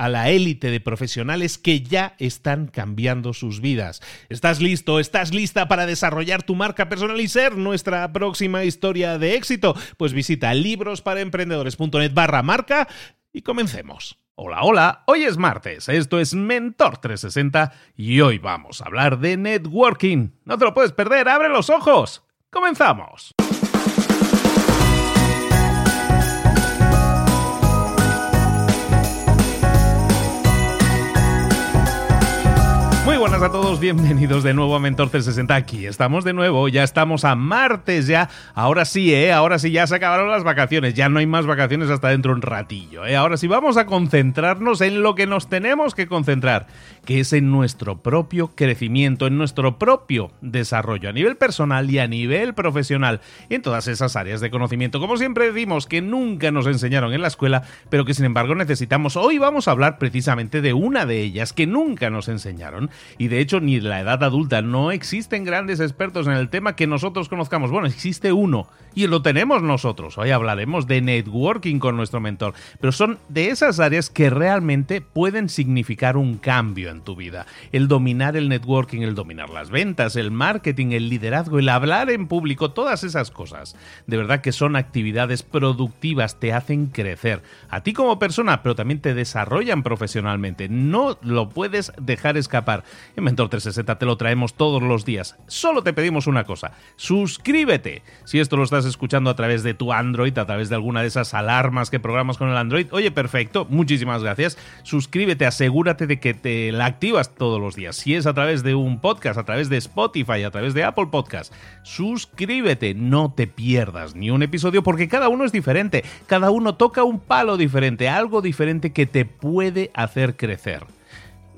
a la élite de profesionales que ya están cambiando sus vidas. ¿Estás listo? ¿Estás lista para desarrollar tu marca personal y ser nuestra próxima historia de éxito? Pues visita librosparaemprendedores.net barra marca y comencemos. Hola, hola, hoy es martes, esto es Mentor 360 y hoy vamos a hablar de networking. No te lo puedes perder, abre los ojos. Comenzamos. Muy buenas a todos, bienvenidos de nuevo a Mentor 360. Aquí estamos de nuevo, ya estamos a martes ya. Ahora sí, ¿eh? Ahora sí ya se acabaron las vacaciones, ya no hay más vacaciones hasta dentro de un ratillo, ¿eh? Ahora sí vamos a concentrarnos en lo que nos tenemos que concentrar, que es en nuestro propio crecimiento, en nuestro propio desarrollo a nivel personal y a nivel profesional, en todas esas áreas de conocimiento. Como siempre decimos, que nunca nos enseñaron en la escuela, pero que sin embargo necesitamos. Hoy vamos a hablar precisamente de una de ellas que nunca nos enseñaron y de hecho ni la edad adulta no existen grandes expertos en el tema que nosotros conozcamos. Bueno, existe uno y lo tenemos nosotros. Hoy hablaremos de networking con nuestro mentor, pero son de esas áreas que realmente pueden significar un cambio en tu vida. El dominar el networking, el dominar las ventas, el marketing, el liderazgo, el hablar en público, todas esas cosas. De verdad que son actividades productivas, te hacen crecer a ti como persona, pero también te desarrollan profesionalmente. No lo puedes dejar escapar. En Mentor 360 te lo traemos todos los días. Solo te pedimos una cosa, suscríbete. Si esto lo estás escuchando a través de tu Android, a través de alguna de esas alarmas que programas con el Android, oye, perfecto, muchísimas gracias. Suscríbete, asegúrate de que te la activas todos los días. Si es a través de un podcast, a través de Spotify, a través de Apple Podcast, suscríbete, no te pierdas ni un episodio porque cada uno es diferente, cada uno toca un palo diferente, algo diferente que te puede hacer crecer.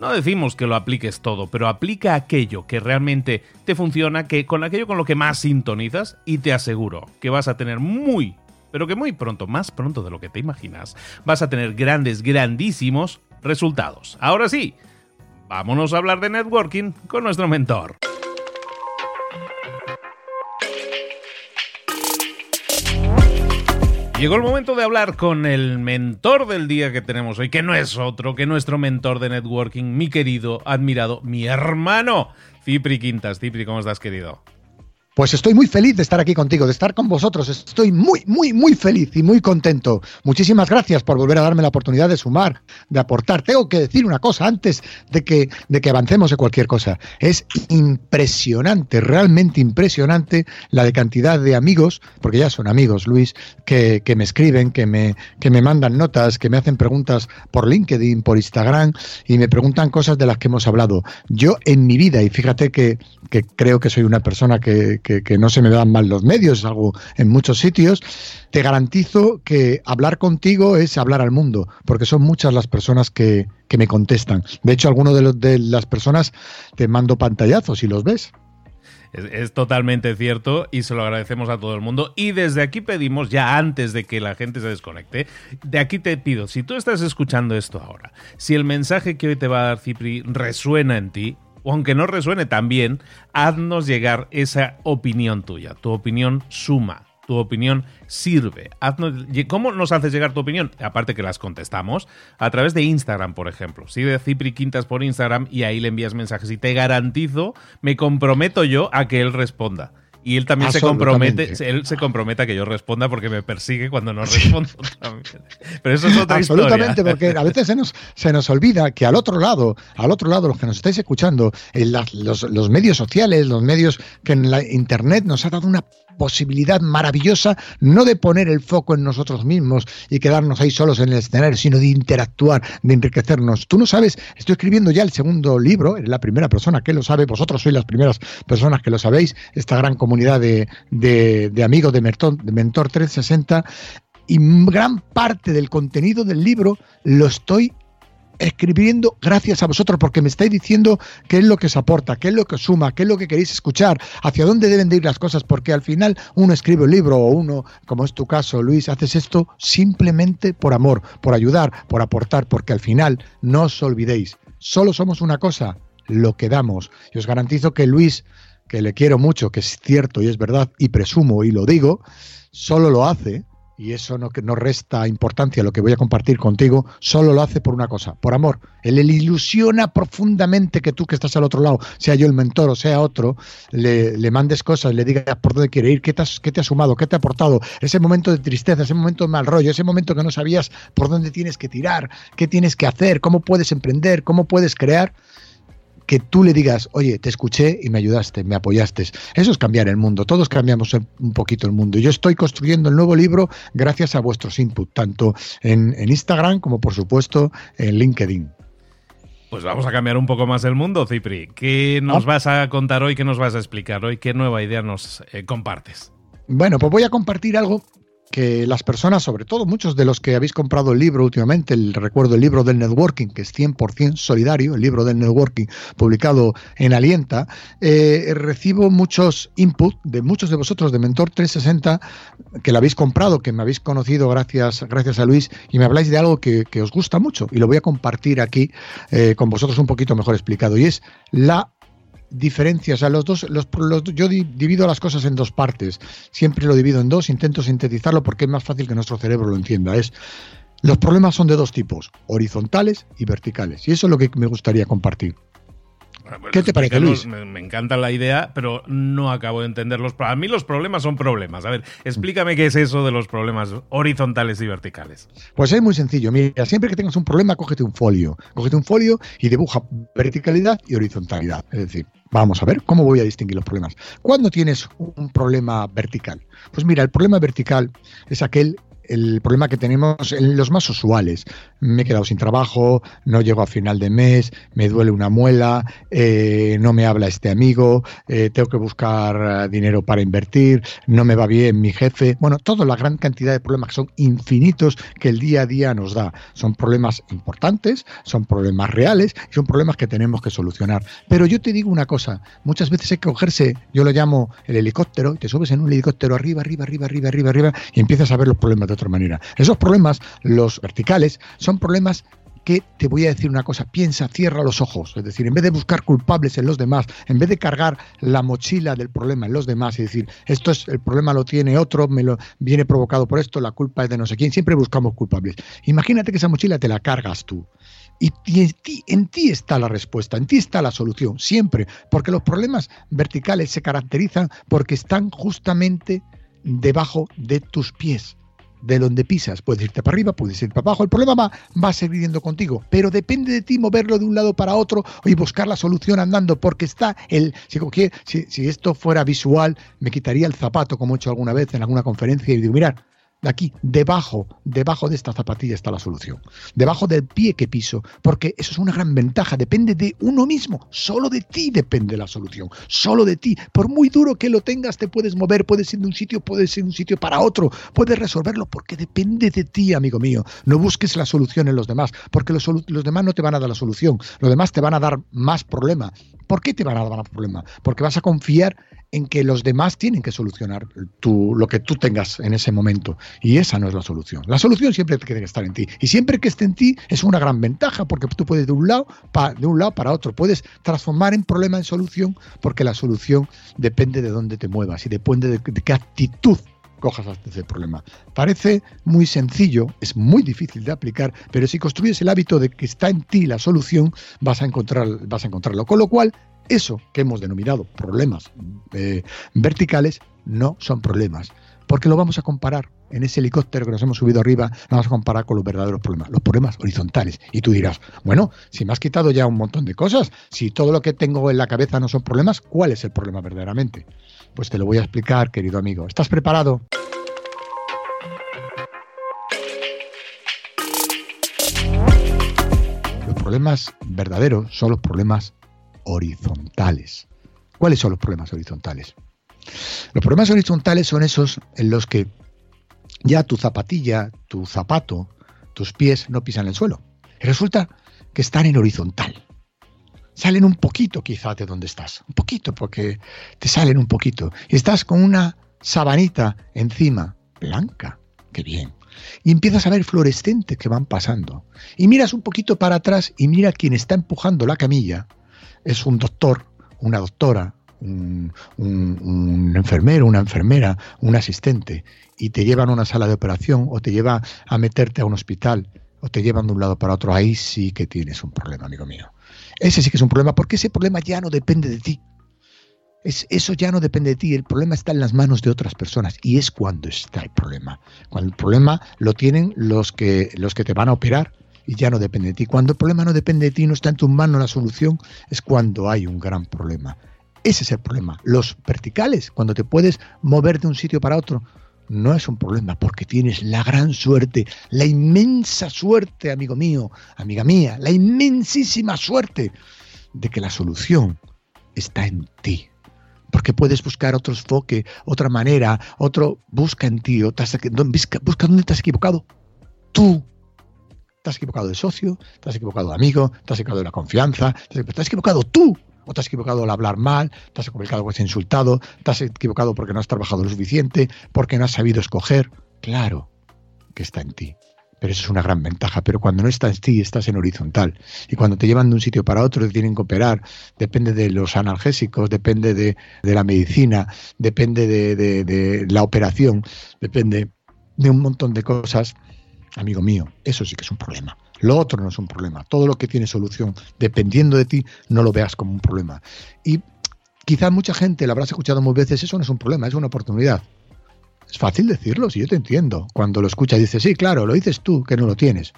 No decimos que lo apliques todo, pero aplica aquello que realmente te funciona, que con aquello con lo que más sintonizas y te aseguro que vas a tener muy, pero que muy pronto, más pronto de lo que te imaginas, vas a tener grandes, grandísimos resultados. Ahora sí, vámonos a hablar de networking con nuestro mentor. Llegó el momento de hablar con el mentor del día que tenemos hoy, que no es otro que nuestro mentor de networking, mi querido, admirado, mi hermano, Cipri Quintas. Cipri, ¿cómo estás, querido? Pues estoy muy feliz de estar aquí contigo, de estar con vosotros. Estoy muy, muy, muy feliz y muy contento. Muchísimas gracias por volver a darme la oportunidad de sumar, de aportar. Tengo que decir una cosa antes de que, de que avancemos en cualquier cosa. Es impresionante, realmente impresionante la de cantidad de amigos, porque ya son amigos, Luis, que, que me escriben, que me, que me mandan notas, que me hacen preguntas por LinkedIn, por Instagram y me preguntan cosas de las que hemos hablado. Yo en mi vida, y fíjate que, que creo que soy una persona que que, no se me dan mal los medios, es algo en muchos sitios, te garantizo que hablar contigo es hablar al mundo, porque son muchas las personas que, que me contestan. De hecho, alguno de, los, de las personas te mando pantallazos y los ves. Es, totalmente cierto y se lo agradecemos a todo el mundo. Y desde aquí pedimos, ya antes de que la gente se desconecte, de aquí te pido, si tú estás escuchando esto ahora, si el mensaje que hoy te va a dar Cipri resuena en ti, o aunque no resuene tan bien, haznos llegar esa opinión tuya. Tu opinión suma tu opinión sirve. ¿Cómo nos haces llegar tu opinión? Aparte que las contestamos, a través de Instagram, por ejemplo. Sigue Cipri Quintas por Instagram y ahí le envías mensajes. Y te garantizo, me comprometo yo a que él responda. Y él también se compromete, él se compromete a que yo responda porque me persigue cuando no respondo Pero eso es otra Absolutamente, porque a veces se nos, se nos olvida que al otro lado, al otro lado, los que nos estáis escuchando, en los, los medios sociales, los medios que en la internet nos ha dado una posibilidad maravillosa no de poner el foco en nosotros mismos y quedarnos ahí solos en el escenario, sino de interactuar, de enriquecernos. Tú no sabes, estoy escribiendo ya el segundo libro, eres la primera persona que lo sabe, vosotros sois las primeras personas que lo sabéis, esta gran comunidad de, de, amigos de Mentor, de Mentor 360 y gran parte del contenido del libro lo estoy escribiendo gracias a vosotros porque me estáis diciendo qué es lo que os aporta, qué es lo que os suma, qué es lo que queréis escuchar, hacia dónde deben de ir las cosas, porque al final uno escribe un libro o uno, como es tu caso, Luis, haces esto simplemente por amor, por ayudar, por aportar, porque al final no os olvidéis, solo somos una cosa, lo que damos. Y os garantizo que Luis, que le quiero mucho, que es cierto y es verdad, y presumo y lo digo, solo lo hace y eso no, no resta importancia lo que voy a compartir contigo, solo lo hace por una cosa, por amor. Él ilusiona profundamente que tú que estás al otro lado, sea yo el mentor o sea otro, le, le mandes cosas, le digas por dónde quiere ir, qué te, has, qué te ha sumado, qué te ha aportado, ese momento de tristeza, ese momento de mal rollo, ese momento que no sabías por dónde tienes que tirar, qué tienes que hacer, cómo puedes emprender, cómo puedes crear que tú le digas, oye, te escuché y me ayudaste, me apoyaste. Eso es cambiar el mundo, todos cambiamos un poquito el mundo. Yo estoy construyendo el nuevo libro gracias a vuestros inputs, tanto en, Instagram como por supuesto en LinkedIn. Pues vamos a cambiar un poco más el mundo, Cipri. ¿Qué nos ah. vas a contar hoy? ¿Qué nos vas a explicar hoy? ¿Qué nueva idea nos eh, compartes? Bueno, pues voy a compartir algo que las personas, sobre todo muchos de los que habéis comprado el libro últimamente, el recuerdo el libro del networking, que es 100% solidario, el libro del networking publicado en Alienta, eh, recibo muchos input de muchos de vosotros de Mentor 360 que lo habéis comprado, que me habéis conocido gracias, gracias a Luis y me habláis de algo que, os gusta mucho y lo voy a compartir aquí eh, con vosotros un poquito mejor explicado y es la diferencias. a los dos, los, yo divido las cosas en dos partes. Siempre lo divido en dos, intento sintetizarlo porque es más fácil que nuestro cerebro lo entienda. Es los problemas son de dos tipos, horizontales y verticales. Y eso es lo que me gustaría compartir. ¿Qué te parece, Luis? Me, encanta la idea, pero no acabo de entenderlos. A mí los problemas son problemas. A ver, explícame qué es eso de los problemas horizontales y verticales. Pues es muy sencillo. Mira, siempre que tengas un problema, cógete un folio. Cógete un folio y dibuja verticalidad y horizontalidad. Es decir, Vamos a ver cómo voy a distinguir los problemas. ¿Cuándo tienes un problema vertical? Pues mira, el problema vertical es aquel el problema que tenemos en los más usuales. Me he quedado sin trabajo, no llego a final de mes, me duele una muela, eh, no me habla este amigo, eh, tengo que buscar eh, dinero para invertir, no me va bien mi jefe. Bueno, toda la gran cantidad de problemas que son infinitos que el día a día nos da. Son problemas importantes, son problemas reales y son problemas que tenemos que solucionar. Pero yo te digo una cosa, muchas veces hay que cogerse, yo lo llamo el helicóptero, te subes en un helicóptero arriba, arriba, arriba, arriba, arriba, arriba y empiezas a ver los problemas otra manera. Esos problemas, los verticales, son problemas que te voy a decir una cosa, piensa, cierra los ojos, es decir, en vez de buscar culpables en los demás, en vez de cargar la mochila del problema en los demás y decir, esto es el problema lo tiene otro, me lo viene provocado por esto, la culpa es de no sé quién, siempre buscamos culpables. Imagínate que esa mochila te la cargas tú. Y, en, ti, en ti está la respuesta, en ti está la solución, siempre, porque los problemas verticales se caracterizan porque están justamente debajo de tus pies de donde pisas. Puedes irte para arriba, puedes ir para abajo. El problema va, va a seguir yendo contigo, pero depende de ti moverlo de un lado para otro y buscar la solución andando, porque está el. Si, si, esto fuera visual, me quitaría el zapato, como he hecho alguna vez en alguna conferencia, y digo, mirad, aquí, debajo, debajo de esta zapatilla está la solución. Debajo del pie que piso, porque eso es una gran ventaja, depende de uno mismo, solo de ti depende la solución, solo de ti. Por muy duro que lo tengas, te puedes mover, puedes ir de un sitio, puedes ir de un sitio para otro, puedes resolverlo, porque depende de ti, amigo mío. No busques la solución en los demás, porque los, los demás no te van a dar la solución, los demás te van a dar más problema. ¿Por qué te van a dar más problema? Porque vas a confiar en que los demás tienen que solucionar tu, lo que tú tengas en ese momento. Y esa no es la solución. La solución siempre tiene que estar en ti. Y siempre que esté en ti es una gran ventaja porque tú puedes de un lado, de un lado para otro. Puedes transformar en problema en solución porque la solución depende de dónde te muevas y depende de, qué actitud cojas ese problema. Parece muy sencillo, es muy difícil de aplicar, pero si construyes el hábito de que está en ti la solución, vas a, encontrar, vas a encontrarlo. Con lo cual, eso que hemos denominado problemas eh, verticales no son problemas, porque lo vamos a comparar en ese helicóptero que nos hemos subido arriba, lo vamos a comparar con los verdaderos problemas, los problemas horizontales. Y tú dirás, bueno, si me has quitado ya un montón de cosas, si todo lo que tengo en la cabeza no son problemas, ¿cuál es el problema verdaderamente? Pues te lo voy a explicar, querido amigo. ¿Estás preparado? Los problemas verdaderos son los problemas horizontales. ¿Cuáles son los problemas horizontales? Los problemas horizontales son esos en los que ya tu zapatilla, tu zapato, tus pies no pisan el suelo. Y resulta que están en horizontal. Salen un poquito quizá de donde estás. Un poquito, porque te salen un poquito. Y estás con una sabanita encima, blanca. Qué bien. Y empiezas a ver fluorescentes que van pasando. Y miras un poquito para atrás y mira quién está empujando la camilla es un doctor, una doctora, un, enfermero, una enfermera, un asistente, y te llevan a una sala de operación o te lleva a meterte a un hospital o te llevan de un lado para otro, ahí sí que tienes un problema, amigo mío. Ese sí que es un problema, porque ese problema ya no depende de ti. Es, eso ya no depende de ti, el problema está en las manos de otras personas y es cuando está el problema. Cuando el problema lo tienen los que, los que te van a operar y ya no depende de ti. Cuando el problema no depende de ti, no está en tu mano la solución, es cuando hay un gran problema. Ese es el problema. Los verticales, cuando te puedes mover de un sitio para otro, no es un problema porque tienes la gran suerte, la inmensa suerte, amigo mío, amiga mía, la inmensísima suerte de que la solución está en ti. Porque puedes buscar otro enfoque, otra manera, otro busca en ti, busca dónde te has equivocado. Tú te has equivocado de socio, te has equivocado de amigo, te has equivocado de la confianza, te has equivocado tú, o te has equivocado al hablar mal, te has equivocado porque has insultado, te has equivocado porque no has trabajado lo suficiente, porque no has sabido escoger. Claro que está en ti. Pero eso es una gran ventaja. Pero cuando no está en ti, estás en horizontal. Y cuando te llevan de un sitio para otro, te tienen que operar. Depende de los analgésicos, depende de, la medicina, depende de, de la operación, depende de un montón de cosas amigo mío, eso sí que es un problema. Lo otro no es un problema. Todo lo que tiene solución, dependiendo de ti, no lo veas como un problema. Y quizá mucha gente, lo habrás escuchado muchas veces, eso no es un problema, es una oportunidad. Es fácil decirlo, si yo te entiendo. Cuando lo escuchas dices, sí, claro, lo dices tú, que no lo tienes.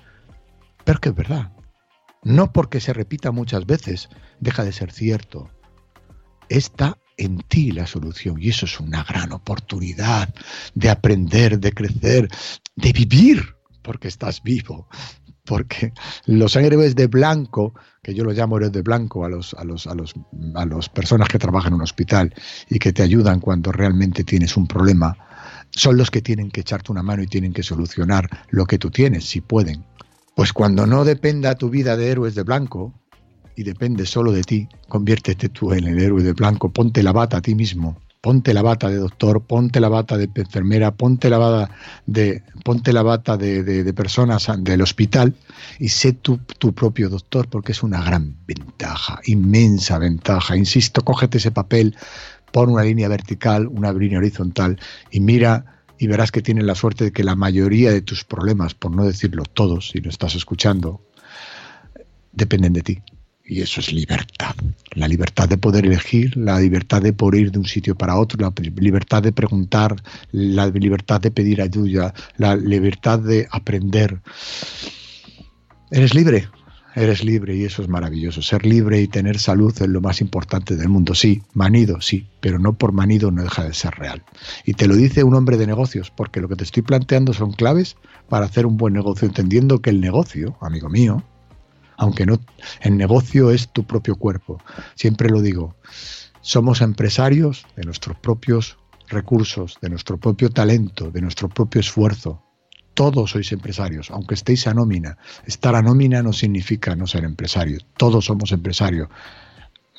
Pero que es verdad. No porque se repita muchas veces, deja de ser cierto. Está en ti la solución y eso es una gran oportunidad de aprender, de crecer, de vivir porque estás vivo, porque los héroes de blanco, que yo los llamo héroes de blanco a los, a los, a los, a los personas que trabajan en un hospital y que te ayudan cuando realmente tienes un problema, son los que tienen que echarte una mano y tienen que solucionar lo que tú tienes, si pueden. Pues cuando no dependa tu vida de héroes de blanco y depende solo de ti, conviértete tú en el héroe de blanco, ponte la bata a ti mismo ponte la bata de doctor, ponte la bata de enfermera, ponte la bata de, ponte la bata de, personas del hospital y sé tu, tu, propio doctor, porque es una gran ventaja, inmensa ventaja. Insisto, cógete ese papel, pon una línea vertical, una línea horizontal y mira y verás que tienes la suerte de que la mayoría de tus problemas, por no decirlo todos, si lo estás escuchando, dependen de ti. Y eso es libertad. La libertad de poder elegir, la libertad de poder ir de un sitio para otro, la libertad de preguntar, la libertad de pedir ayuda, la libertad de aprender. Eres libre, eres libre y eso es maravilloso. Ser libre y tener salud es lo más importante del mundo. Sí, manido, sí, pero no por manido no deja de ser real. Y te lo dice un hombre de negocios, porque lo que te estoy planteando son claves para hacer un buen negocio, entendiendo que el negocio, amigo mío, aunque no, el negocio es tu propio cuerpo. Siempre lo digo, somos empresarios de nuestros propios recursos, de nuestro propio talento, de nuestro propio esfuerzo. Todos sois empresarios, aunque estéis a nómina. Estar a nómina no significa no ser empresario. Todos somos empresarios.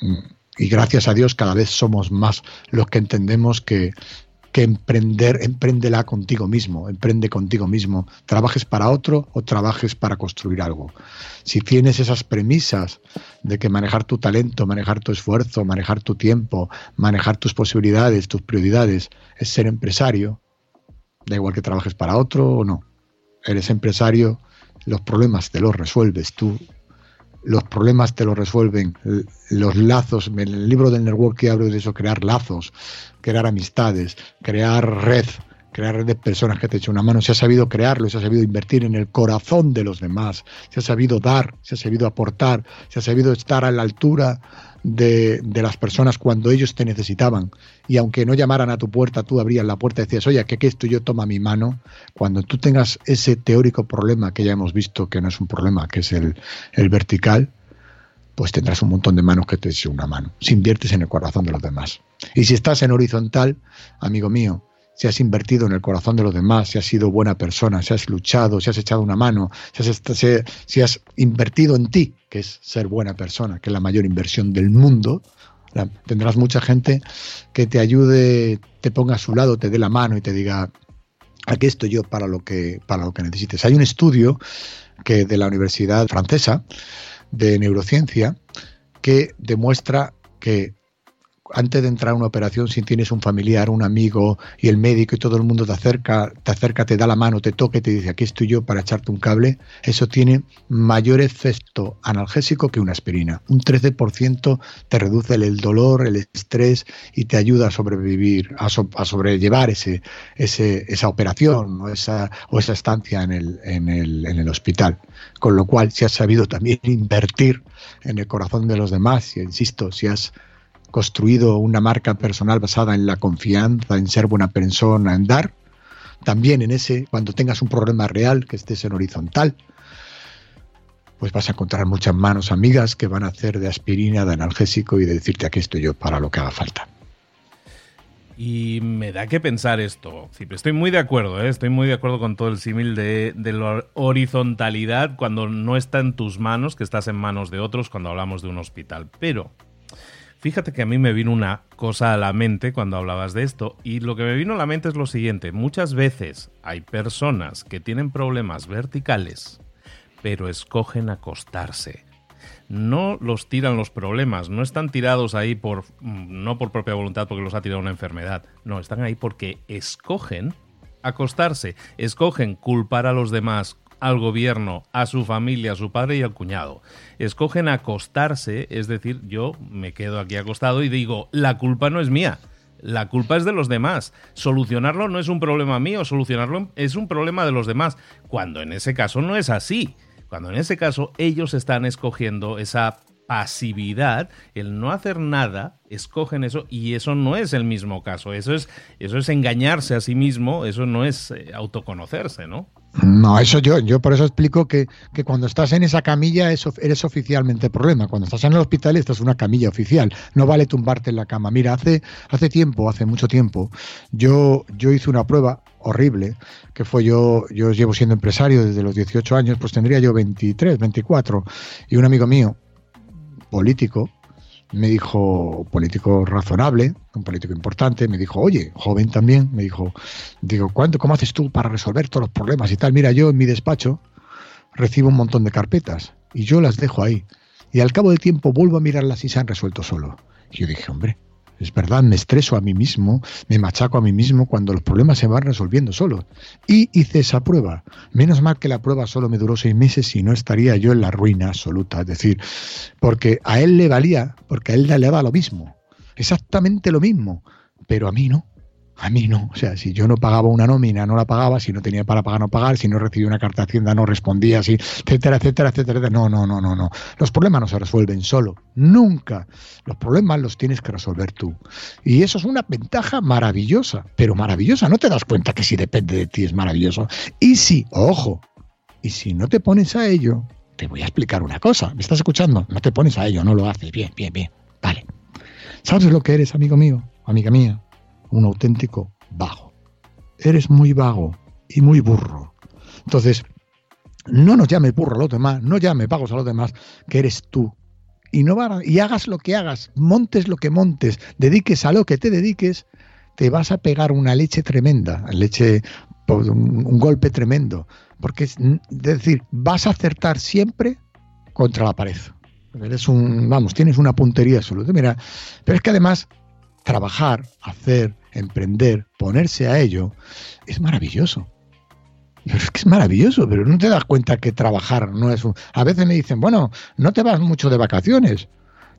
Mm, y gracias a Dios cada vez somos más los que entendemos que que emprender, empréndela contigo mismo, emprende contigo mismo, trabajes para otro o trabajes para construir algo. Si tienes esas premisas de que manejar tu talento, manejar tu esfuerzo, manejar tu tiempo, manejar tus posibilidades, tus prioridades, es ser empresario, da igual que trabajes para otro o no. Eres empresario, los problemas te los resuelves tú los problemas te los resuelven, los lazos, en el libro del network que hablo de eso, crear lazos, crear amistades, crear red, crear red de personas que te echen una mano, se ha sabido crearlo, se ha sabido invertir en el corazón de los demás, se ha sabido dar, se ha sabido aportar, se ha sabido estar a la altura de, las personas cuando ellos te necesitaban. Y aunque no llamaran a tu puerta, tú abrías la puerta y decías, oye, que, esto yo toma mi mano. Cuando tú tengas ese teórico problema que ya hemos visto que no es un problema, que es el, el vertical, pues tendrás un montón de manos que te echen una mano. Si inviertes en el corazón de los demás. Y si estás en horizontal, amigo mío, si has invertido en el corazón de los demás, si has sido buena persona, si has luchado, si has echado una mano, si has, si has invertido en ti, es ser buena persona, que es la mayor inversión del mundo, tendrás mucha gente que te ayude, te ponga a su lado, te dé la mano y te diga, aquí estoy yo para lo que, para lo que necesites. Hay un estudio que de la Universidad Francesa de Neurociencia que demuestra que antes de entrar a una operación, si tienes un familiar, un amigo y el médico y todo el mundo te acerca, te acerca, te da la mano, te toca y te dice aquí estoy yo para echarte un cable, eso tiene mayor efecto analgésico que una aspirina. Un 13% te reduce el dolor, el estrés y te ayuda a sobrevivir, a, sobrellevar ese, ese, esa operación o esa, estancia en el, hospital. Con lo cual, si has sabido también invertir en el corazón de los demás, y insisto, si has construido una marca personal basada en la confianza, en ser buena persona, en dar, también en ese, cuando tengas un problema real, que estés en horizontal, pues vas a encontrar muchas manos amigas que van a hacer de aspirina, de analgésico y de decirte aquí estoy yo para lo que haga falta. Y me da que pensar esto. estoy muy de acuerdo, ¿eh? estoy muy de acuerdo con todo el símil de, de, la horizontalidad cuando no está en tus manos, que estás en manos de otros cuando hablamos de un hospital. Pero Fíjate que a mí me vino una cosa a la mente cuando hablabas de esto y lo que me vino a la mente es lo siguiente. Muchas veces hay personas que tienen problemas verticales pero escogen acostarse. No los tiran los problemas, no están tirados ahí por no por propia voluntad porque los ha tirado una enfermedad, no, están ahí porque escogen acostarse, escogen culpar a los demás, al gobierno, a su familia, a su padre y al cuñado. Escogen acostarse, es decir, yo me quedo aquí acostado y digo, la culpa no es mía. La culpa es de los demás. Solucionarlo no es un problema mío, solucionarlo es un problema de los demás. Cuando en ese caso no es así. Cuando en ese caso ellos están escogiendo esa pasividad, el no hacer nada, escogen eso y eso no es el mismo caso. Eso es, eso es engañarse a sí mismo, eso no es eh, autoconocerse, ¿no? No, eso yo, yo por eso explico que, que cuando estás en esa camilla eso, eres oficialmente problema. Cuando estás en el hospital estás en una camilla oficial. No vale tumbarte en la cama. Mira, hace, hace tiempo, hace mucho tiempo, yo, yo hice una prueba horrible, que fue yo, yo llevo siendo empresario desde los 18 años, pues tendría yo 23, 24, y un amigo mío, político, me dijo, político razonable, un político importante, me dijo, oye, joven también, me dijo, digo, ¿cuánto, ¿cómo haces tú para resolver todos los problemas y tal? Mira, yo en mi despacho recibo un montón de carpetas y yo las dejo ahí. Y al cabo del tiempo vuelvo a mirarlas y se han resuelto solo. Y yo dije, hombre, es verdad, me estreso a mí mismo, me machaco a mí mismo cuando los problemas se van resolviendo solos. Y hice esa prueba. Menos mal que la prueba solo me duró seis meses y no estaría yo en la ruina absoluta. Es decir, porque a él le valía, porque a él le daba lo mismo, exactamente lo mismo, pero a mí no. A mí no. O sea, si yo no pagaba una nómina, no la pagaba. Si no tenía para pagar, no pagar. Si no recibía una carta de Hacienda, no respondía. así, etcétera, etcétera, etcétera. No, no, no, no, no. Los problemas no se resuelven solo. Nunca. Los problemas los tienes que resolver tú. Y eso es una ventaja maravillosa. Pero maravillosa. No te das cuenta que si depende de ti es maravilloso. Y si, ojo, y si no te pones a ello, te voy a explicar una cosa. ¿Me estás escuchando? No te pones a ello, no lo haces. Bien, bien, bien. Vale. ¿Sabes lo que eres, amigo mío? Amiga mía un auténtico vago. Eres muy vago y muy burro. Entonces, no nos llame burro a los demás, no llame vagos a los demás, que eres tú. Y, no y hagas lo que hagas, montes lo que montes, dediques a lo que te dediques, te vas a pegar una leche tremenda, leche, pues, un, golpe tremendo. Porque es, decir, vas a acertar siempre contra la pared. Eres un, vamos, tienes una puntería absoluta. Mira, pero es que además trabajar, hacer, emprender, ponerse a ello, es maravilloso. es que es maravilloso, pero no te das cuenta que trabajar no es un... A veces me dicen, bueno, no te vas mucho de vacaciones.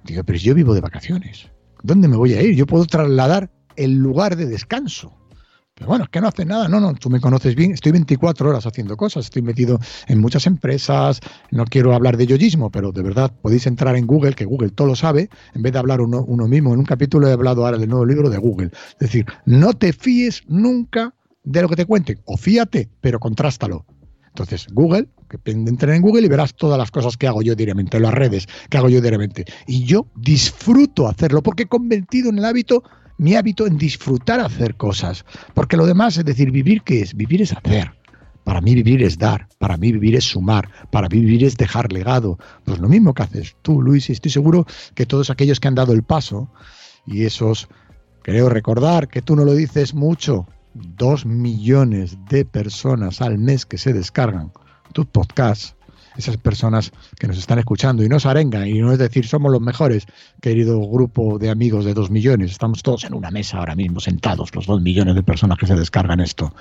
Digo, pero yo vivo de vacaciones. ¿Dónde me voy a ir? Yo puedo trasladar el lugar de descanso. Pero bueno, es que no hace nada. No, no, tú me conoces bien. Estoy 24 horas haciendo cosas. Estoy metido en muchas empresas. No quiero hablar de yoyismo, pero de verdad podéis entrar en Google, que Google todo lo sabe, en vez de hablar uno, mismo. En un capítulo he hablado ahora del nuevo libro de Google. Es decir, no te fíes nunca de lo que te cuenten. O fíate, pero contrástalo. Entonces, Google, que entra en Google y verás todas las cosas que hago yo diariamente, las redes que hago yo diariamente. Y yo disfruto hacerlo porque he convertido en el hábito mi hábito en disfrutar hacer cosas. Porque lo demás, es decir, vivir, ¿qué es? Vivir es hacer. Para mí vivir es dar, para mí vivir es sumar, para mí vivir es dejar legado. Pues lo mismo que haces tú, Luis, y estoy seguro que todos aquellos que han dado el paso, y esos, creo recordar que tú no lo dices mucho, dos millones de personas al mes que se descargan tus podcasts, esas personas que nos están escuchando y nos arengan y no es decir somos los mejores, querido grupo de amigos de dos millones, estamos todos en una mesa ahora mismo sentados, los dos millones de personas que se descargan esto.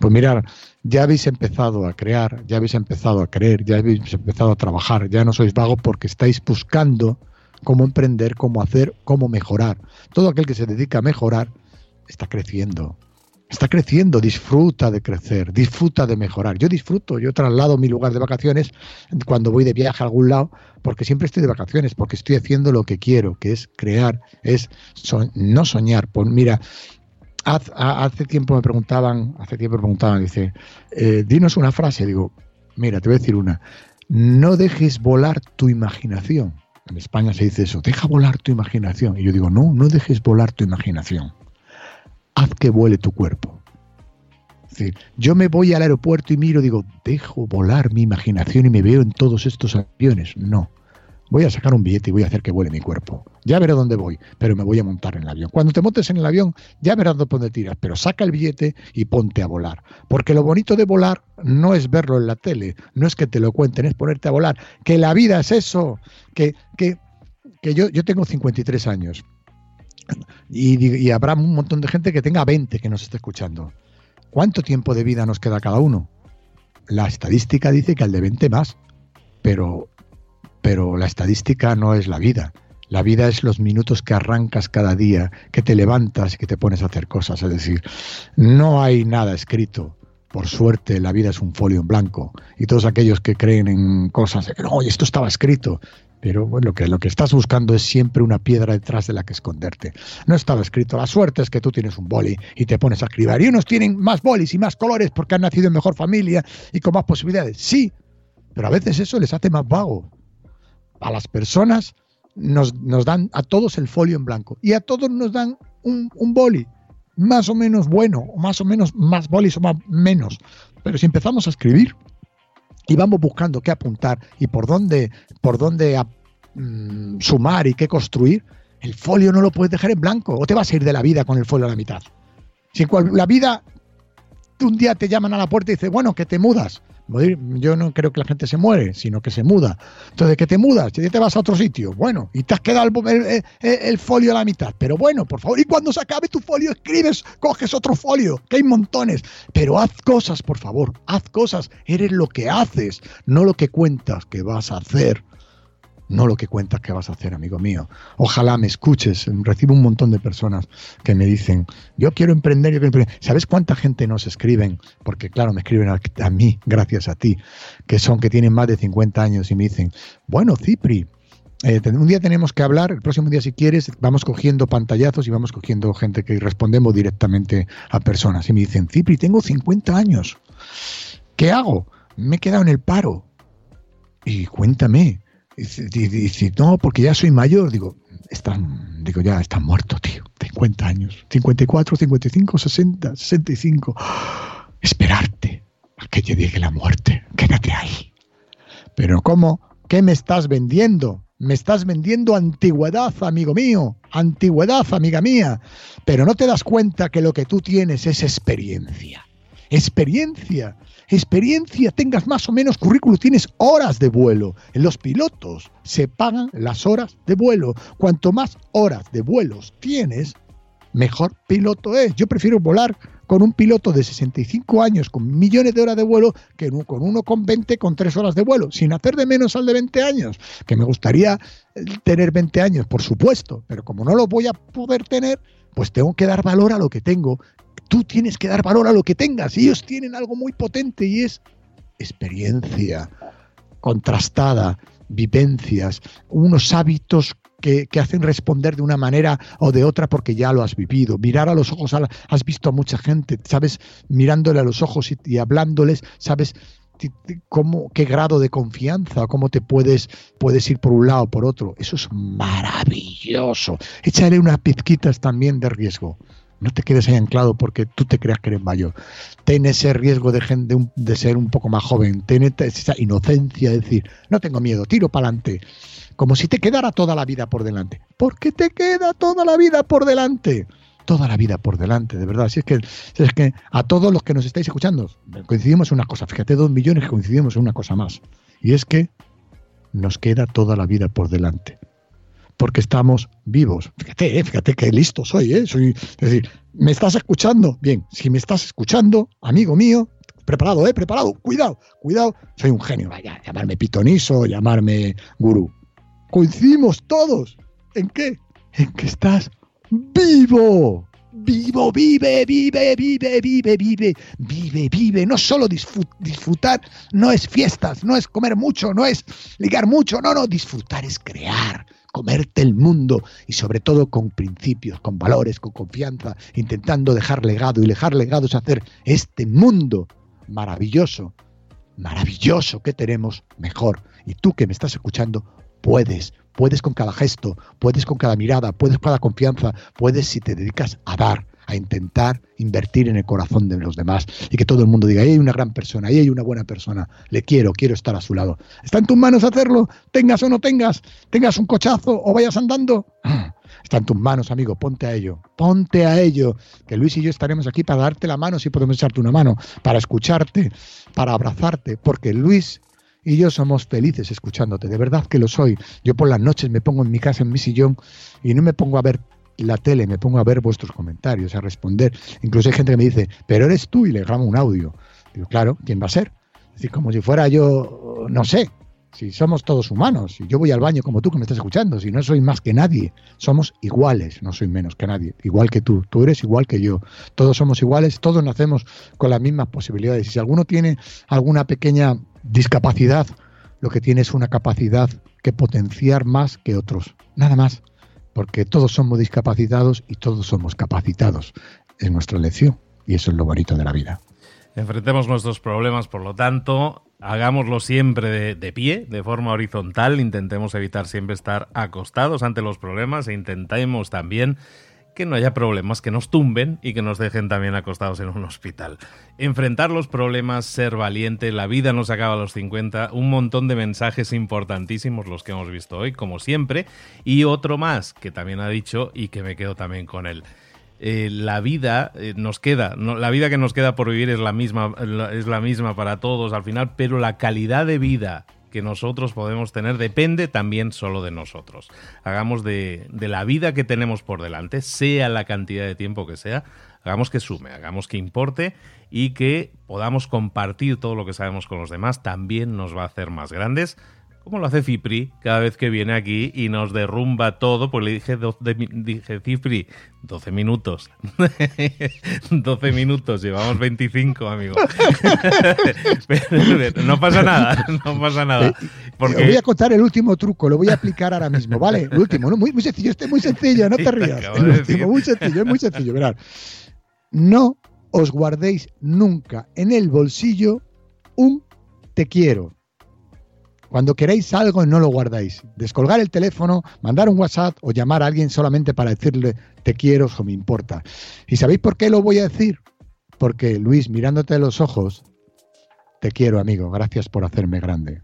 Pues mirar, ya habéis empezado a crear, ya habéis empezado a creer, ya habéis empezado a trabajar, ya no sois vagos porque estáis buscando cómo emprender, cómo hacer, cómo mejorar. Todo aquel que se dedica a mejorar está creciendo, está creciendo, disfruta de crecer, disfruta de mejorar. Yo disfruto, yo traslado mi lugar de vacaciones cuando voy de viaje a algún lado, porque siempre estoy de vacaciones, porque estoy haciendo lo que quiero, que es crear, es no soñar. Pues mira, hace tiempo me preguntaban, hace tiempo me preguntaban, dice, eh, dinos una frase, digo, mira, te voy a decir una, no dejes volar tu imaginación. En España se dice eso, deja volar tu imaginación. Y yo digo, no, no dejes volar tu imaginación haz que vuele tu cuerpo. Es decir, yo me voy al aeropuerto y miro, digo, dejo volar mi imaginación y me veo en todos estos aviones. No. Voy a sacar un billete y voy a hacer que vuele mi cuerpo. Ya veré dónde voy, pero me voy a montar en el avión. Cuando te montes en el avión, ya verás dónde tiras, pero saca el billete y ponte a volar. Porque lo bonito de volar no es verlo en la tele, no es que te lo cuenten, es ponerte a volar. Que la vida es eso. Que, que, que yo, yo tengo 53 años y, habrá un montón de gente que tenga 20 que nos esté escuchando. ¿Cuánto tiempo de vida nos queda cada uno? La estadística dice que al de 20 más, pero, pero la estadística no es la vida. La vida es los minutos que arrancas cada día, que te levantas y que te pones a hacer cosas. Es decir, no hay nada escrito. Por suerte, la vida es un folio en blanco. Y todos aquellos que creen en cosas que no, esto estaba escrito, pero bueno, que lo que estás buscando es siempre una piedra detrás de la que esconderte. No estaba escrito, la suerte es que tú tienes un boli y te pones a escribir. Y unos tienen más bolis y más colores porque han nacido en mejor familia y con más posibilidades. Sí, pero a veces eso les hace más vago. A las personas nos, dan a todos el folio en blanco y a todos nos dan un, un boli más o menos bueno, o más o menos más bolis o más menos. Pero si empezamos a escribir, y vamos buscando qué apuntar y por dónde, por dónde mm, sumar y qué construir, el folio no lo puedes dejar en blanco o te vas a ir de la vida con el folio a la mitad. Si la vida un día te llaman a la puerta y dice, bueno, que te mudas, yo no creo que la gente se muere, sino que se muda. Entonces, ¿qué te mudas? Ya te vas a otro sitio. Bueno, y te has quedado el, folio a la mitad. Pero bueno, por favor, y cuando se acabe tu folio, escribes, coges otro folio, que hay montones. Pero haz cosas, por favor, haz cosas. Eres lo que haces, no lo que cuentas que vas a hacer. No lo que cuentas que vas a hacer, amigo mío. Ojalá me escuches. Recibo un montón de personas que me dicen, yo quiero emprender, yo quiero emprender. ¿Sabes cuánta gente nos escriben? Porque claro, me escriben a, mí, gracias a ti, que son que tienen más de 50 años y me dicen, bueno, Cipri, eh, un día tenemos que hablar, el próximo día si quieres, vamos cogiendo pantallazos y vamos cogiendo gente que respondemos directamente a personas. Y me dicen, Cipri, tengo 50 años. ¿Qué hago? Me he quedado en el paro. Y cuéntame, dice, no, porque ya soy mayor. Digo, están, digo, ya está muerto, tío. 50 años. 54, 55, 60, 65. Esperarte a que te llegue la muerte. Quédate ahí. Pero ¿cómo? ¿Qué me estás vendiendo? Me estás vendiendo antigüedad, amigo mío. Antigüedad, amiga mía. Pero no te das cuenta que lo que tú tienes es experiencia. Experiencia experiencia, tengas más o menos currículo, tienes horas de vuelo. En los pilotos se pagan las horas de vuelo. Cuanto más horas de vuelos tienes, mejor piloto es. Yo prefiero volar con un piloto de 65 años con millones de horas de vuelo que con uno con 20 con 3 horas de vuelo, sin hacer de menos al de 20 años, que me gustaría eh, tener 20 años, por supuesto, pero como no lo voy a poder tener, pues tengo que dar valor a lo que tengo Tú tienes que dar valor a lo que tengas. Ellos tienen algo muy potente y es experiencia contrastada, vivencias, unos hábitos que, hacen responder de una manera o de otra porque ya lo has vivido. Mirar a los ojos, has visto a mucha gente, sabes, mirándole a los ojos y, hablándoles, sabes qué grado de confianza, cómo te puedes, puedes ir por un lado o por otro. Eso es maravilloso. Échale unas pizquitas también de riesgo. No te quedes ahí anclado porque tú te creas que eres mayor. Ten ese riesgo de, de, de ser un poco más joven. Ten esa inocencia de decir, no tengo miedo, tiro para adelante. Como si te quedara toda la vida por delante. ¿Por qué te queda toda la vida por delante? Toda la vida por delante, de verdad. Si es que, es que a todos los que nos estáis escuchando, coincidimos en una cosa. Fíjate, dos millones que coincidimos en una cosa más. Y es que nos queda toda la vida por delante porque estamos vivos. Fíjate, eh, fíjate qué listo soy, ¿eh? Soy, es decir, ¿me estás escuchando? Bien, si me estás escuchando, amigo mío, preparado, ¿eh? Preparado, cuidado, cuidado, soy un genio, vaya, llamarme pitoniso, llamarme gurú. Coincidimos todos. ¿En qué? En que estás vivo. Vivo, vive, vive, vive, vive, vive, vive, vive. No solo disfrutar, no es fiestas, no es comer mucho, no es ligar mucho, no, no, disfrutar es crear, comerte el mundo y sobre todo con principios, con valores, con confianza, intentando dejar legado y dejar legado es hacer este mundo maravilloso, maravilloso que tenemos mejor. Y tú que me estás escuchando, puedes, puedes con cada gesto, puedes con cada mirada, puedes con cada confianza, puedes si te dedicas a dar, a intentar invertir en el corazón de los demás y que todo el mundo diga, ahí hay una gran persona, ahí hay una buena persona, le quiero, quiero estar a su lado. Está en tus manos hacerlo, tengas o no tengas, tengas un cochazo o vayas andando. Está en tus manos, amigo, ponte a ello, ponte a ello, que Luis y yo estaremos aquí para darte la mano si podemos echarte una mano, para escucharte, para abrazarte, porque Luis y yo somos felices escuchándote, de verdad que lo soy. Yo por las noches me pongo en mi casa, en mi sillón, y no me pongo a ver la tele, me pongo a ver vuestros comentarios, a responder. Incluso hay gente que me dice, pero eres tú y le grabo un audio. Digo, claro, ¿quién va a ser? Es decir, como si fuera yo, no sé, si somos todos humanos, si yo voy al baño como tú que me estás escuchando, si no soy más que nadie, somos iguales, no soy menos que nadie, igual que tú, tú eres igual que yo, todos somos iguales, todos nacemos con las mismas posibilidades. Y si alguno tiene alguna pequeña discapacidad, lo que tiene es una capacidad que potenciar más que otros, nada más porque todos somos discapacitados y todos somos capacitados. Es nuestra lección y eso es lo bonito de la vida. Enfrentemos nuestros problemas, por lo tanto, hagámoslo siempre de, pie, de forma horizontal, intentemos evitar siempre estar acostados ante los problemas e intentemos también que no haya problemas que nos tumben y que nos dejen también acostados en un hospital. Enfrentar los problemas, ser valiente, la vida no se acaba a los 50, un montón de mensajes importantísimos los que hemos visto hoy, como siempre, y otro más que también ha dicho y que me quedo también con él. Eh, la vida eh, nos queda, la vida que nos queda por vivir es la misma, es la misma para todos al final, pero la calidad de vida que nosotros podemos tener depende también solo de nosotros. Hagamos de, la vida que tenemos por delante, sea la cantidad de tiempo que sea, hagamos que sume, hagamos que importe y que podamos compartir todo lo que sabemos con los demás, también nos va a hacer más grandes como lo hace Cipri cada vez que viene aquí y nos derrumba todo, pues le dije, dije Cipri, 12 minutos. 12 minutos, llevamos 25, amigo. no pasa nada, no pasa nada. Eh, porque... Voy a contar el último truco, lo voy a aplicar ahora mismo, ¿vale? El último, muy, muy sencillo, este es muy sencillo, no te rías. El último, muy sencillo, es muy sencillo, verás. No os guardéis nunca en el bolsillo un te quiero. Cuando queréis algo, no lo guardáis. Descolgar el teléfono, mandar un WhatsApp o llamar a alguien solamente para decirle te quiero o me importa. ¿Y sabéis por qué lo voy a decir? Porque Luis, mirándote a los ojos, te quiero, amigo. Gracias por hacerme grande.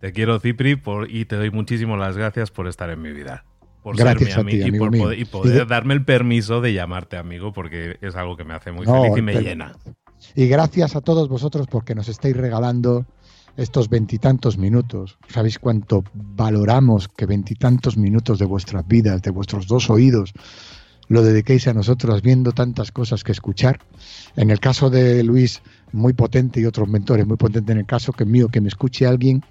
Te quiero, Cipri, y te doy muchísimas las gracias por estar en mi vida. Por gracias ser mi amigo, y, poder, darme el permiso de llamarte amigo, porque es algo que me hace muy feliz y me llena. Y gracias a todos vosotros porque nos estáis regalando estos veintitantos minutos. ¿Sabéis cuánto valoramos que veintitantos minutos de vuestras vidas, de vuestros dos oídos, lo dediquéis a nosotros viendo tantas cosas que escuchar? En el caso de Luis, muy potente y otros mentores, muy potente en el caso que mío, que me escuche alguien,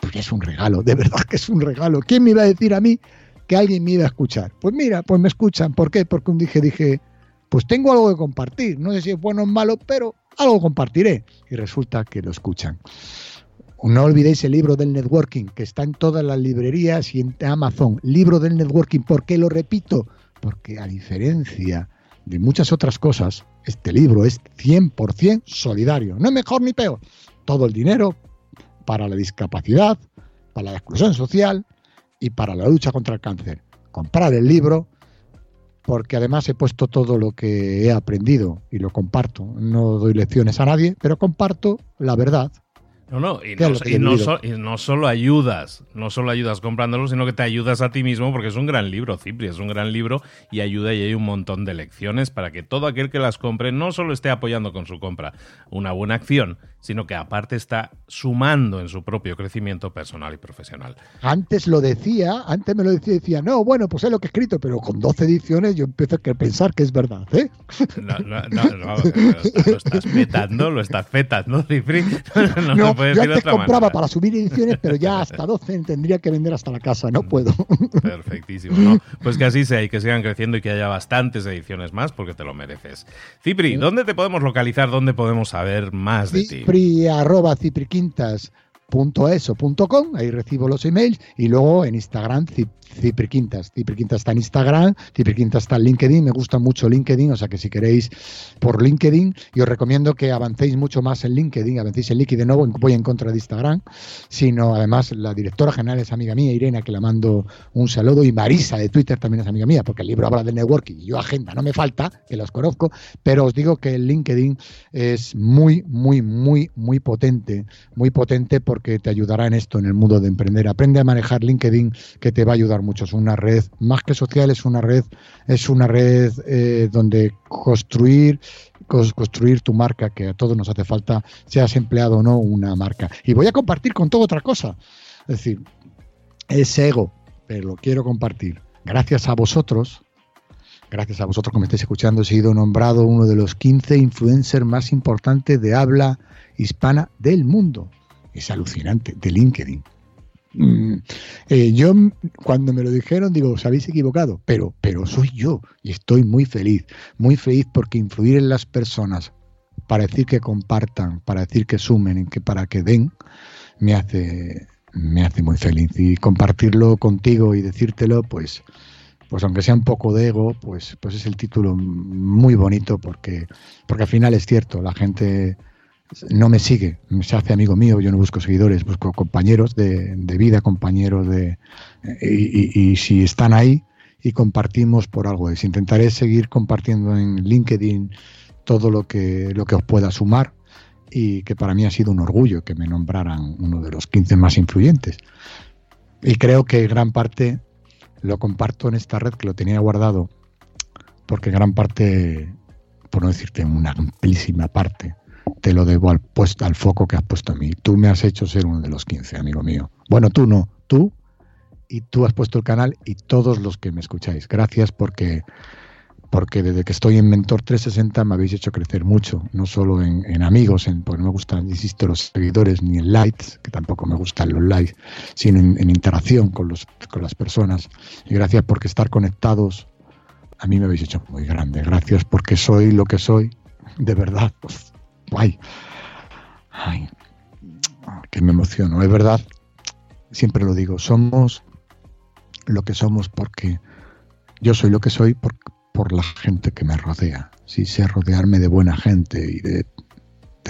pues es un regalo, de verdad que es un regalo. ¿Quién me iba a decir a mí que alguien me iba a escuchar? Pues mira, pues me escuchan. ¿Por qué? Porque un dije, dije, pues tengo algo que compartir. No sé si es bueno o malo, pero algo compartiré. Y resulta que lo escuchan. No olvidéis el libro del networking, que está en todas las librerías y en Amazon. Libro del networking. ¿Por qué lo repito? Porque a diferencia de muchas otras cosas, este libro es 100% solidario. No es mejor ni peor. Todo el dinero para la discapacidad, para la exclusión social y para la lucha contra el cáncer. Comprar el libro porque además he puesto todo lo que he aprendido y lo comparto. No doy lecciones a nadie, pero comparto la verdad. No, no, y, no, solo ayudas, no solo ayudas comprándolo, sino que te ayudas a ti mismo porque es un gran libro, Cipri, es un gran libro y ayuda y hay un montón de lecciones para que todo aquel que las compre no solo esté apoyando con su compra una buena acción, sino que aparte está sumando en su propio crecimiento personal y profesional. Antes lo decía, antes me lo decía, decía, no, bueno, pues es lo que he escrito, pero con 12 ediciones yo empiezo a pensar que es verdad, ¿eh? No, no, no, no lo estás petando, lo estás petando, Cifri. No, no yo antes compraba para subir ediciones, pero ya hasta 12 tendría que vender hasta la casa, no puedo. Perfectísimo, ¿no? Pues que así sea y que sigan creciendo y que haya bastantes ediciones más porque te lo mereces. Cipri, ¿dónde te podemos localizar? ¿Dónde podemos saber más de ti? cipri, arroba cipriquintas.eso.com, ahí recibo los emails, y luego en Instagram, Cipriquintas. Cipriquintas está en Instagram, Cipriquintas está en LinkedIn, me gusta mucho LinkedIn, o sea que si queréis por LinkedIn, y os recomiendo que avancéis mucho más en LinkedIn, avancéis en LinkedIn, de nuevo voy en contra de Instagram, sino además la directora general es amiga mía, Irene, que la mando un saludo, y Marisa de Twitter también es amiga mía, porque el libro habla de networking, y yo agenda, no me falta, que los conozco, pero os digo que el LinkedIn es muy, muy, muy, muy potente, muy potente porque te ayudará en esto, en el mundo de emprender. Aprende a manejar LinkedIn, que te va a ayudar mucho. Es una red, más que social, es una red, es una red eh, donde construir construir tu marca, que a todos nos hace falta, seas empleado o no, una marca. Y voy a compartir con todo otra cosa. Es decir, es ego, pero lo quiero compartir. Gracias a vosotros, gracias a vosotros que me estáis escuchando, he sido nombrado uno de los 15 influencers más importantes de habla hispana del mundo. Es alucinante, de LinkedIn. Mm, eh, yo cuando me lo dijeron digo, os habéis equivocado, pero, pero soy yo y estoy muy feliz, muy feliz porque influir en las personas para decir que compartan, para decir que sumen, que para que den, me hace, me hace muy feliz. Y compartirlo contigo y decírtelo, pues, pues aunque sea un poco de ego, pues, pues es el título muy bonito porque, porque al final es cierto, la gente no me sigue, se hace amigo mío, yo no busco seguidores, busco compañeros de, vida, compañeros de... Y, si están ahí y compartimos por algo es. Intentaré seguir compartiendo en LinkedIn todo lo que, lo que os pueda sumar y que para mí ha sido un orgullo que me nombraran uno de los 15 más influyentes. Y creo que gran parte lo comparto en esta red que lo tenía guardado, porque gran parte, por no decirte una amplísima parte, te lo debo al, puesto, al foco que has puesto a mí. Tú me has hecho ser uno de los 15, amigo mío. Bueno, tú no, tú y tú has puesto el canal y todos los que me escucháis. Gracias porque porque desde que estoy en Mentor 360 me habéis hecho crecer mucho, no solo en, amigos, en, porque no me gustan, insisto, los seguidores, ni en likes, que tampoco me gustan los likes, sino en, interacción con, los, con las personas. Y gracias porque estar conectados a mí me habéis hecho muy grande. Gracias porque soy lo que soy, de verdad. Ay, ay, que me emociono. Es verdad, siempre lo digo, somos lo que somos porque yo soy lo que soy por, por la gente que me rodea. Si sé rodearme de buena gente y de,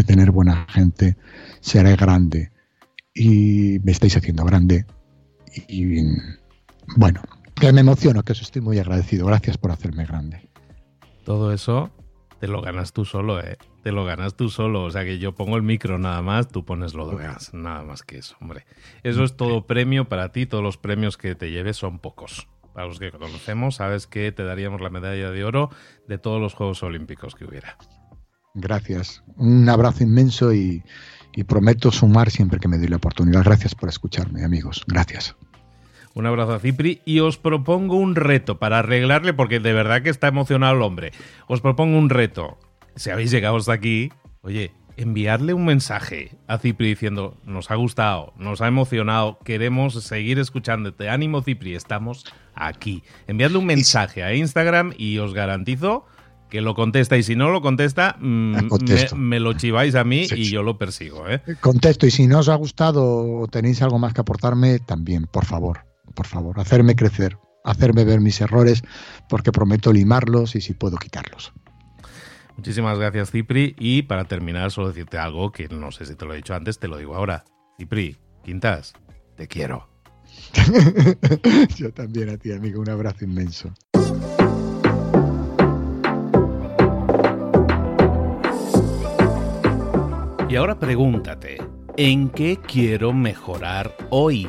tener buena gente, seré grande. Y me estáis haciendo grande. Y, bueno, que me emociono, que os estoy muy agradecido. Gracias por hacerme grande. Todo eso te lo ganas tú solo, ¿eh? Te lo ganas tú solo. O sea que yo pongo el micro nada más, tú pones lo demás. Nada más que eso, hombre. Eso es todo premio para ti. Todos los premios que te lleves son pocos. Para los que conocemos, sabes que te daríamos la medalla de oro de todos los Juegos Olímpicos que hubiera. Gracias. Un abrazo inmenso y, prometo sumar siempre que me dé la oportunidad. Gracias por escucharme, amigos. Gracias. Un abrazo a Cipri y os propongo un reto para arreglarle, porque de verdad que está emocionado el hombre. Os propongo un reto. Si habéis llegado hasta aquí, oye, enviarle un mensaje a Cipri diciendo, nos ha gustado, nos ha emocionado, queremos seguir escuchándote. Ánimo Cipri, estamos aquí. Enviadle un mensaje a Instagram y os garantizo que lo contesta. Y si no lo contesta, mm, me, lo chiváis a mí y yo lo persigo. ¿eh? Contesto. Y si no os ha gustado o tenéis algo más que aportarme, también, por favor, por favor, hacerme crecer, hacerme ver mis errores, porque prometo limarlos y si puedo quitarlos. Muchísimas gracias, Cipri. Y para terminar, solo decirte algo que no sé si te lo he dicho antes, te lo digo ahora. Cipri, Quintas, te quiero. Yo también a ti, amigo. Un abrazo inmenso. Y ahora pregúntate, ¿en qué quiero mejorar hoy?